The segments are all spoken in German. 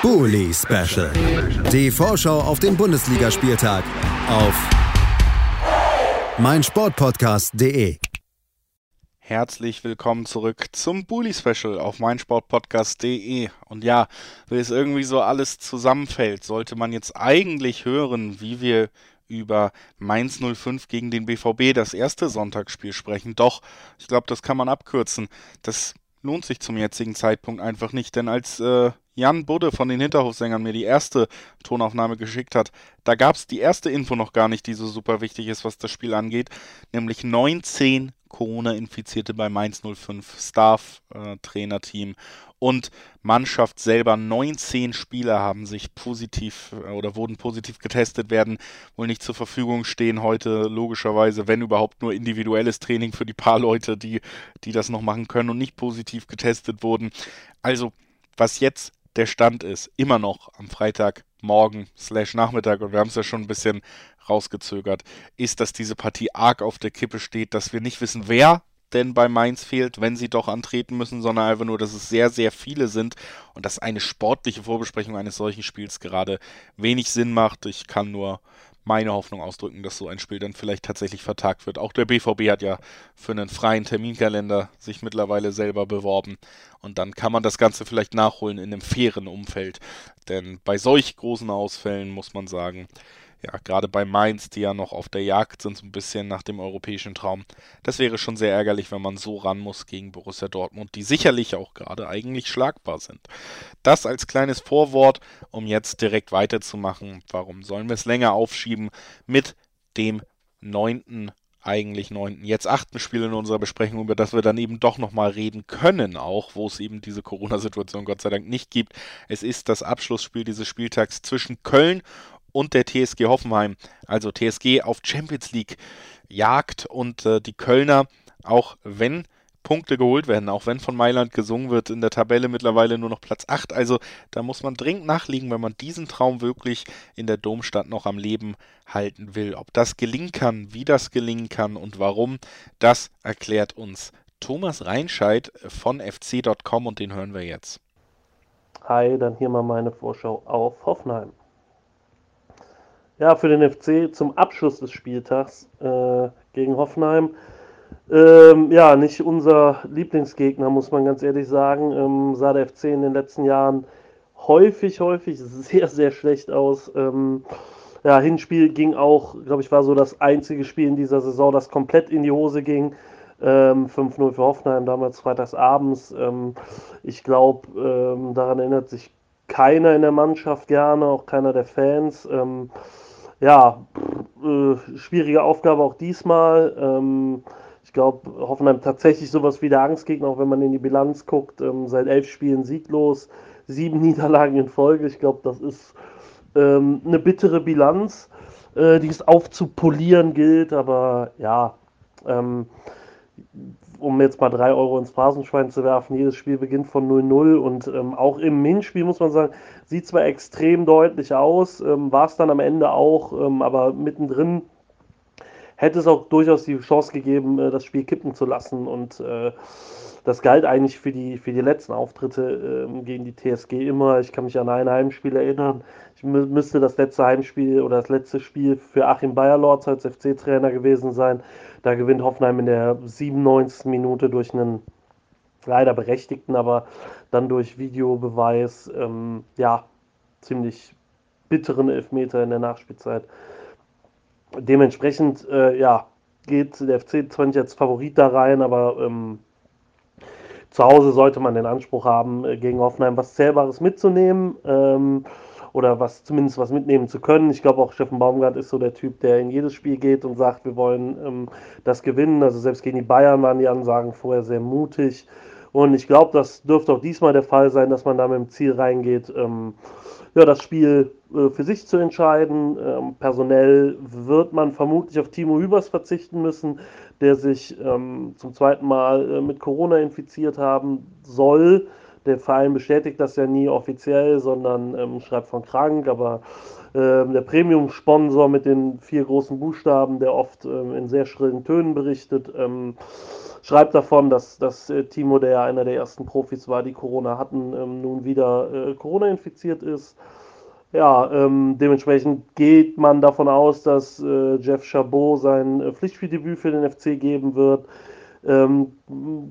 Bully Special. Die Vorschau auf den Bundesligaspieltag auf meinsportpodcast.de. Herzlich willkommen zurück zum Bully Special auf meinsportpodcast.de. Und ja, wie es irgendwie so alles zusammenfällt, sollte man jetzt eigentlich hören, wie wir über Mainz 05 gegen den BVB, das erste Sonntagsspiel, sprechen. Doch, ich glaube, das kann man abkürzen. Das lohnt sich zum jetzigen Zeitpunkt einfach nicht, denn als äh, Jan Budde von den Hinterhofsängern mir die erste Tonaufnahme geschickt hat, da gab es die erste Info noch gar nicht, die so super wichtig ist, was das Spiel angeht, nämlich 19 Corona-Infizierte bei Mainz 05 Staff-Trainerteam äh, und Mannschaft selber. 19 Spieler haben sich positiv äh, oder wurden positiv getestet, werden wohl nicht zur Verfügung stehen heute, logischerweise, wenn überhaupt nur individuelles Training für die paar Leute, die, die das noch machen können und nicht positiv getestet wurden. Also, was jetzt der Stand ist, immer noch am Freitagmorgen slash Nachmittag, und wir haben es ja schon ein bisschen rausgezögert, ist, dass diese Partie arg auf der Kippe steht, dass wir nicht wissen, wer denn bei Mainz fehlt, wenn sie doch antreten müssen, sondern einfach nur, dass es sehr, sehr viele sind und dass eine sportliche Vorbesprechung eines solchen Spiels gerade wenig Sinn macht. Ich kann nur meine Hoffnung ausdrücken, dass so ein Spiel dann vielleicht tatsächlich vertagt wird. Auch der BVB hat ja für einen freien Terminkalender sich mittlerweile selber beworben. Und dann kann man das Ganze vielleicht nachholen in einem fairen Umfeld. Denn bei solch großen Ausfällen muss man sagen, ja, gerade bei Mainz, die ja noch auf der Jagd sind, so ein bisschen nach dem europäischen Traum. Das wäre schon sehr ärgerlich, wenn man so ran muss gegen Borussia Dortmund, die sicherlich auch gerade eigentlich schlagbar sind. Das als kleines Vorwort, um jetzt direkt weiterzumachen. Warum sollen wir es länger aufschieben mit dem neunten eigentlich neunten, jetzt achten Spiel in unserer Besprechung, über das wir dann eben doch nochmal reden können, auch wo es eben diese Corona-Situation Gott sei Dank nicht gibt. Es ist das Abschlussspiel dieses Spieltags zwischen Köln und der TSG Hoffenheim. Also TSG auf Champions League Jagd und äh, die Kölner, auch wenn Punkte geholt werden, auch wenn von Mailand gesungen wird, in der Tabelle mittlerweile nur noch Platz 8. Also da muss man dringend nachliegen, wenn man diesen Traum wirklich in der Domstadt noch am Leben halten will. Ob das gelingen kann, wie das gelingen kann und warum, das erklärt uns Thomas Reinscheid von fc.com und den hören wir jetzt. Hi, dann hier mal meine Vorschau auf Hoffenheim. Ja, für den FC zum Abschluss des Spieltags äh, gegen Hoffenheim. Ähm, ja, nicht unser Lieblingsgegner, muss man ganz ehrlich sagen. Ähm, sah der FC in den letzten Jahren häufig, häufig sehr, sehr schlecht aus. Ähm, ja, Hinspiel ging auch, glaube ich, war so das einzige Spiel in dieser Saison, das komplett in die Hose ging. Ähm, 5-0 für Hoffenheim, damals freitags abends. Ähm, ich glaube, ähm, daran erinnert sich keiner in der Mannschaft gerne, auch keiner der Fans. Ähm, ja, äh, schwierige Aufgabe auch diesmal. Ähm, ich glaube, Hoffenheim tatsächlich sowas wie der Angstgegner, auch wenn man in die Bilanz guckt. Ähm, seit elf Spielen sieglos, sieben Niederlagen in Folge. Ich glaube, das ist ähm, eine bittere Bilanz, äh, die es aufzupolieren gilt. Aber ja, ähm, um jetzt mal 3 Euro ins Phrasenschwein zu werfen, jedes Spiel beginnt von 0-0 und ähm, auch im Hinspiel muss man sagen, sieht zwar extrem deutlich aus, ähm, war es dann am Ende auch, ähm, aber mittendrin hätte es auch durchaus die Chance gegeben, äh, das Spiel kippen zu lassen und äh, das galt eigentlich für die, für die letzten Auftritte äh, gegen die TSG immer. Ich kann mich an ein Heimspiel erinnern. Ich mü müsste das letzte Heimspiel oder das letzte Spiel für Achim Bayerlorz als FC-Trainer gewesen sein. Da gewinnt Hoffenheim in der 97. Minute durch einen leider berechtigten, aber dann durch Videobeweis, ähm, ja, ziemlich bitteren Elfmeter in der Nachspielzeit. Dementsprechend, äh, ja, geht der FC zwar nicht als Favorit da rein, aber ähm, zu Hause sollte man den Anspruch haben, äh, gegen Hoffenheim was Zählbares mitzunehmen ähm, oder was zumindest was mitnehmen zu können. Ich glaube auch Steffen Baumgart ist so der Typ, der in jedes Spiel geht und sagt, wir wollen ähm, das gewinnen. Also selbst gegen die Bayern waren die Ansagen vorher sehr mutig. Und ich glaube, das dürfte auch diesmal der Fall sein, dass man da mit dem Ziel reingeht, ähm, ja, das Spiel äh, für sich zu entscheiden. Ähm, personell wird man vermutlich auf Timo Hübers verzichten müssen der sich ähm, zum zweiten Mal äh, mit Corona infiziert haben soll. Der Verein bestätigt das ja nie offiziell, sondern ähm, schreibt von krank, aber der Premium-Sponsor mit den vier großen Buchstaben, der oft ähm, in sehr schrillen Tönen berichtet, ähm, schreibt davon, dass, dass äh, Timo, der ja einer der ersten Profis war, die Corona hatten, ähm, nun wieder äh, Corona infiziert ist. Ja, ähm, dementsprechend geht man davon aus, dass äh, Jeff Chabot sein äh, Pflichtspieldebüt für den FC geben wird. Ähm,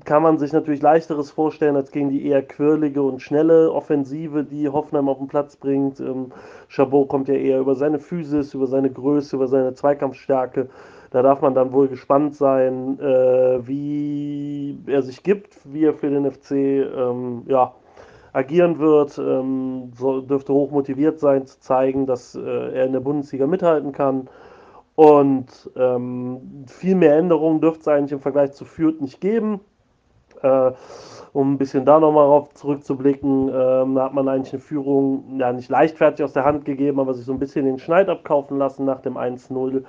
kann man sich natürlich leichteres vorstellen als gegen die eher quirlige und schnelle Offensive, die Hoffenheim auf den Platz bringt. Ähm, Chabot kommt ja eher über seine Physis, über seine Größe, über seine Zweikampfstärke. Da darf man dann wohl gespannt sein, äh, wie er sich gibt, wie er für den FC ähm, ja, agieren wird. Ähm, so, dürfte hoch motiviert sein, zu zeigen, dass äh, er in der Bundesliga mithalten kann. Und ähm, viel mehr Änderungen dürfte es eigentlich im Vergleich zu Fürth nicht geben. Äh, um ein bisschen da nochmal drauf zurückzublicken, ähm, da hat man eigentlich eine Führung ja nicht leichtfertig aus der Hand gegeben, aber sich so ein bisschen den Schneid abkaufen lassen nach dem 1-0.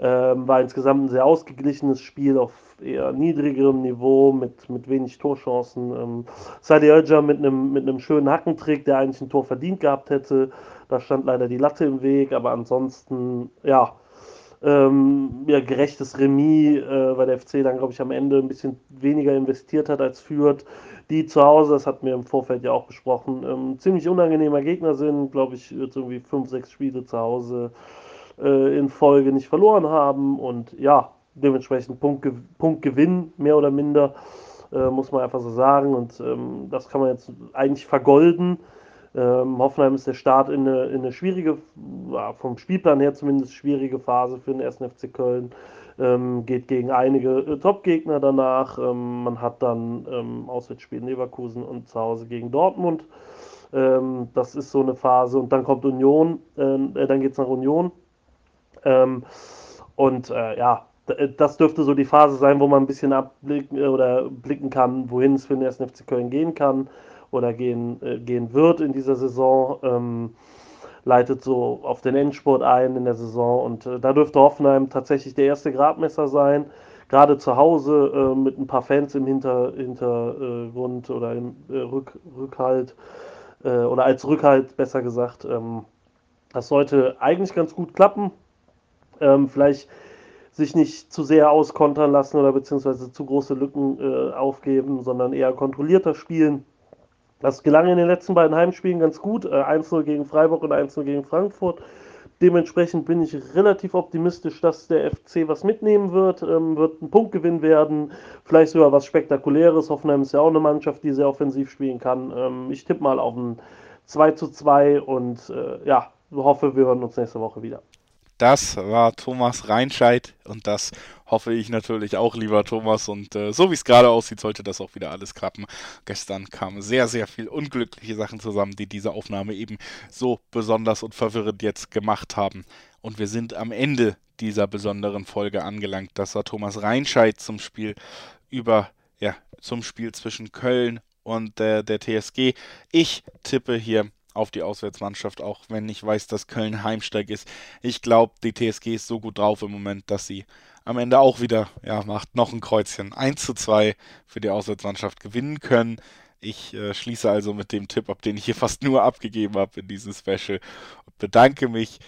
Ähm, war insgesamt ein sehr ausgeglichenes Spiel auf eher niedrigerem Niveau mit, mit wenig Torchancen. Ähm, Sadi Öja mit einem mit einem schönen Hackentrick, der eigentlich ein Tor verdient gehabt hätte. Da stand leider die Latte im Weg, aber ansonsten, ja, ähm, ja, gerechtes Remis, äh, weil der FC dann, glaube ich, am Ende ein bisschen weniger investiert hat als führt. Die zu Hause, das hatten wir im Vorfeld ja auch besprochen, ähm, ziemlich unangenehmer Gegner sind, glaube ich, jetzt irgendwie fünf, sechs Spiele zu Hause äh, in Folge nicht verloren haben und ja, dementsprechend Punkt, Punktgewinn, mehr oder minder, äh, muss man einfach so sagen. Und ähm, das kann man jetzt eigentlich vergolden. Ähm, Hoffenheim ist der Start in eine, in eine schwierige, vom Spielplan her zumindest schwierige Phase für den 1. FC Köln. Ähm, geht gegen einige äh, Top-Gegner danach. Ähm, man hat dann ähm, Auswärtsspiel in Leverkusen und zu Hause gegen Dortmund. Ähm, das ist so eine Phase. Und dann kommt Union, ähm, äh, dann geht es nach Union. Ähm, und äh, ja, das dürfte so die Phase sein, wo man ein bisschen abblicken äh, oder blicken kann, wohin es für den 1. FC Köln gehen kann oder gehen, äh, gehen wird in dieser Saison. Ähm, leitet so auf den Endspurt ein in der Saison und äh, da dürfte Hoffenheim tatsächlich der erste Gradmesser sein. Gerade zu Hause äh, mit ein paar Fans im Hinter, Hintergrund oder im äh, Rück, Rückhalt äh, oder als Rückhalt besser gesagt. Ähm, das sollte eigentlich ganz gut klappen. Ähm, vielleicht sich nicht zu sehr auskontern lassen oder beziehungsweise zu große Lücken äh, aufgeben, sondern eher kontrollierter spielen. Das gelang in den letzten beiden Heimspielen ganz gut. Äh, 1-0 gegen Freiburg und 1-0 gegen Frankfurt. Dementsprechend bin ich relativ optimistisch, dass der FC was mitnehmen wird, ähm, wird ein Punktgewinn werden, vielleicht sogar was Spektakuläres. Hoffenheim ist ja auch eine Mannschaft, die sehr offensiv spielen kann. Ähm, ich tippe mal auf ein 2 zu 2 und äh, ja, hoffe, wir hören uns nächste Woche wieder. Das war Thomas Reinscheid und das hoffe ich natürlich auch, lieber Thomas. Und äh, so wie es gerade aussieht, sollte das auch wieder alles klappen. Gestern kamen sehr, sehr viel unglückliche Sachen zusammen, die diese Aufnahme eben so besonders und verwirrend jetzt gemacht haben. Und wir sind am Ende dieser besonderen Folge angelangt. Das war Thomas Reinscheid zum Spiel über, ja, zum Spiel zwischen Köln und äh, der TSG. Ich tippe hier auf die Auswärtsmannschaft, auch wenn ich weiß, dass Köln Heimsteig ist. Ich glaube, die TSG ist so gut drauf im Moment, dass sie am Ende auch wieder, ja, macht noch ein Kreuzchen. 1 zu 2 für die Auswärtsmannschaft gewinnen können. Ich äh, schließe also mit dem Tipp ab, den ich hier fast nur abgegeben habe in diesem Special und bedanke mich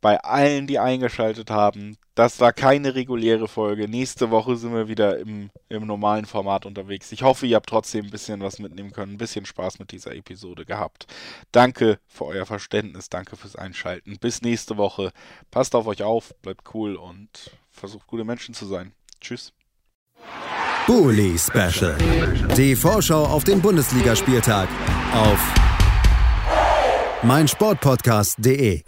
bei allen, die eingeschaltet haben. Das war keine reguläre Folge. Nächste Woche sind wir wieder im, im normalen Format unterwegs. Ich hoffe, ihr habt trotzdem ein bisschen was mitnehmen können, ein bisschen Spaß mit dieser Episode gehabt. Danke für euer Verständnis, danke fürs Einschalten. Bis nächste Woche. Passt auf euch auf, bleibt cool und versucht gute Menschen zu sein. Tschüss. Bully Special. Die Vorschau auf den Bundesligaspieltag auf meinsportpodcast.de.